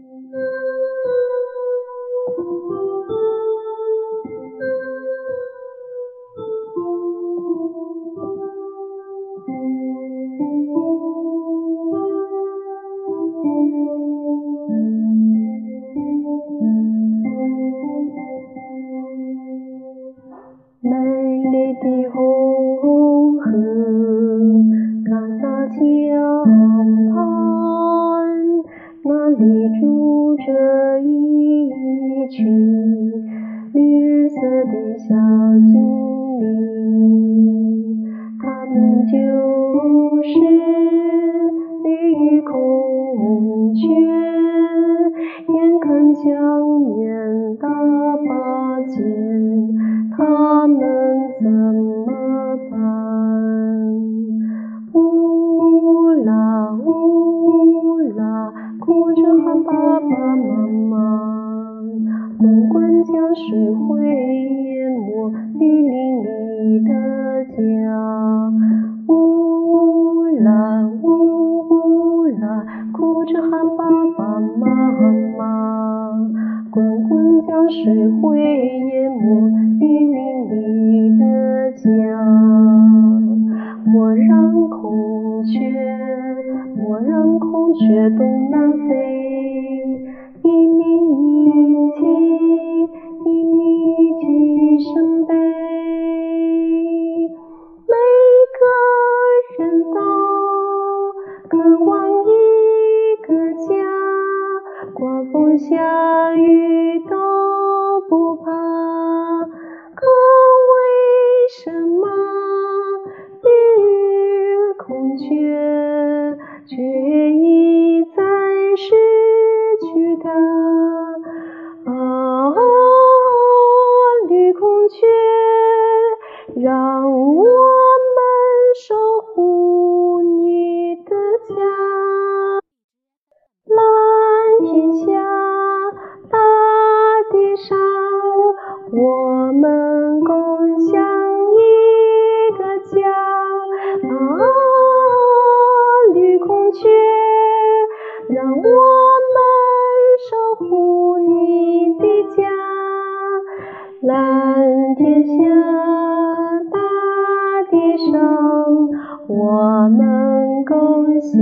的里住着一群绿色的小精灵，它们就是绿孔雀，眼看想念到水会淹没雨林里的家。呜啦呜啦，哭着喊爸爸妈妈。滚滚江水会淹没雨林里的家，莫让孔雀，莫让孔雀东南飞，刮风下雨都不怕，可为什么绿孔雀却一再失去它？啊，绿孔雀，让我。我们共享一个家啊。绿孔雀，让我们守护你的家。蓝天下，大地上，我们共享。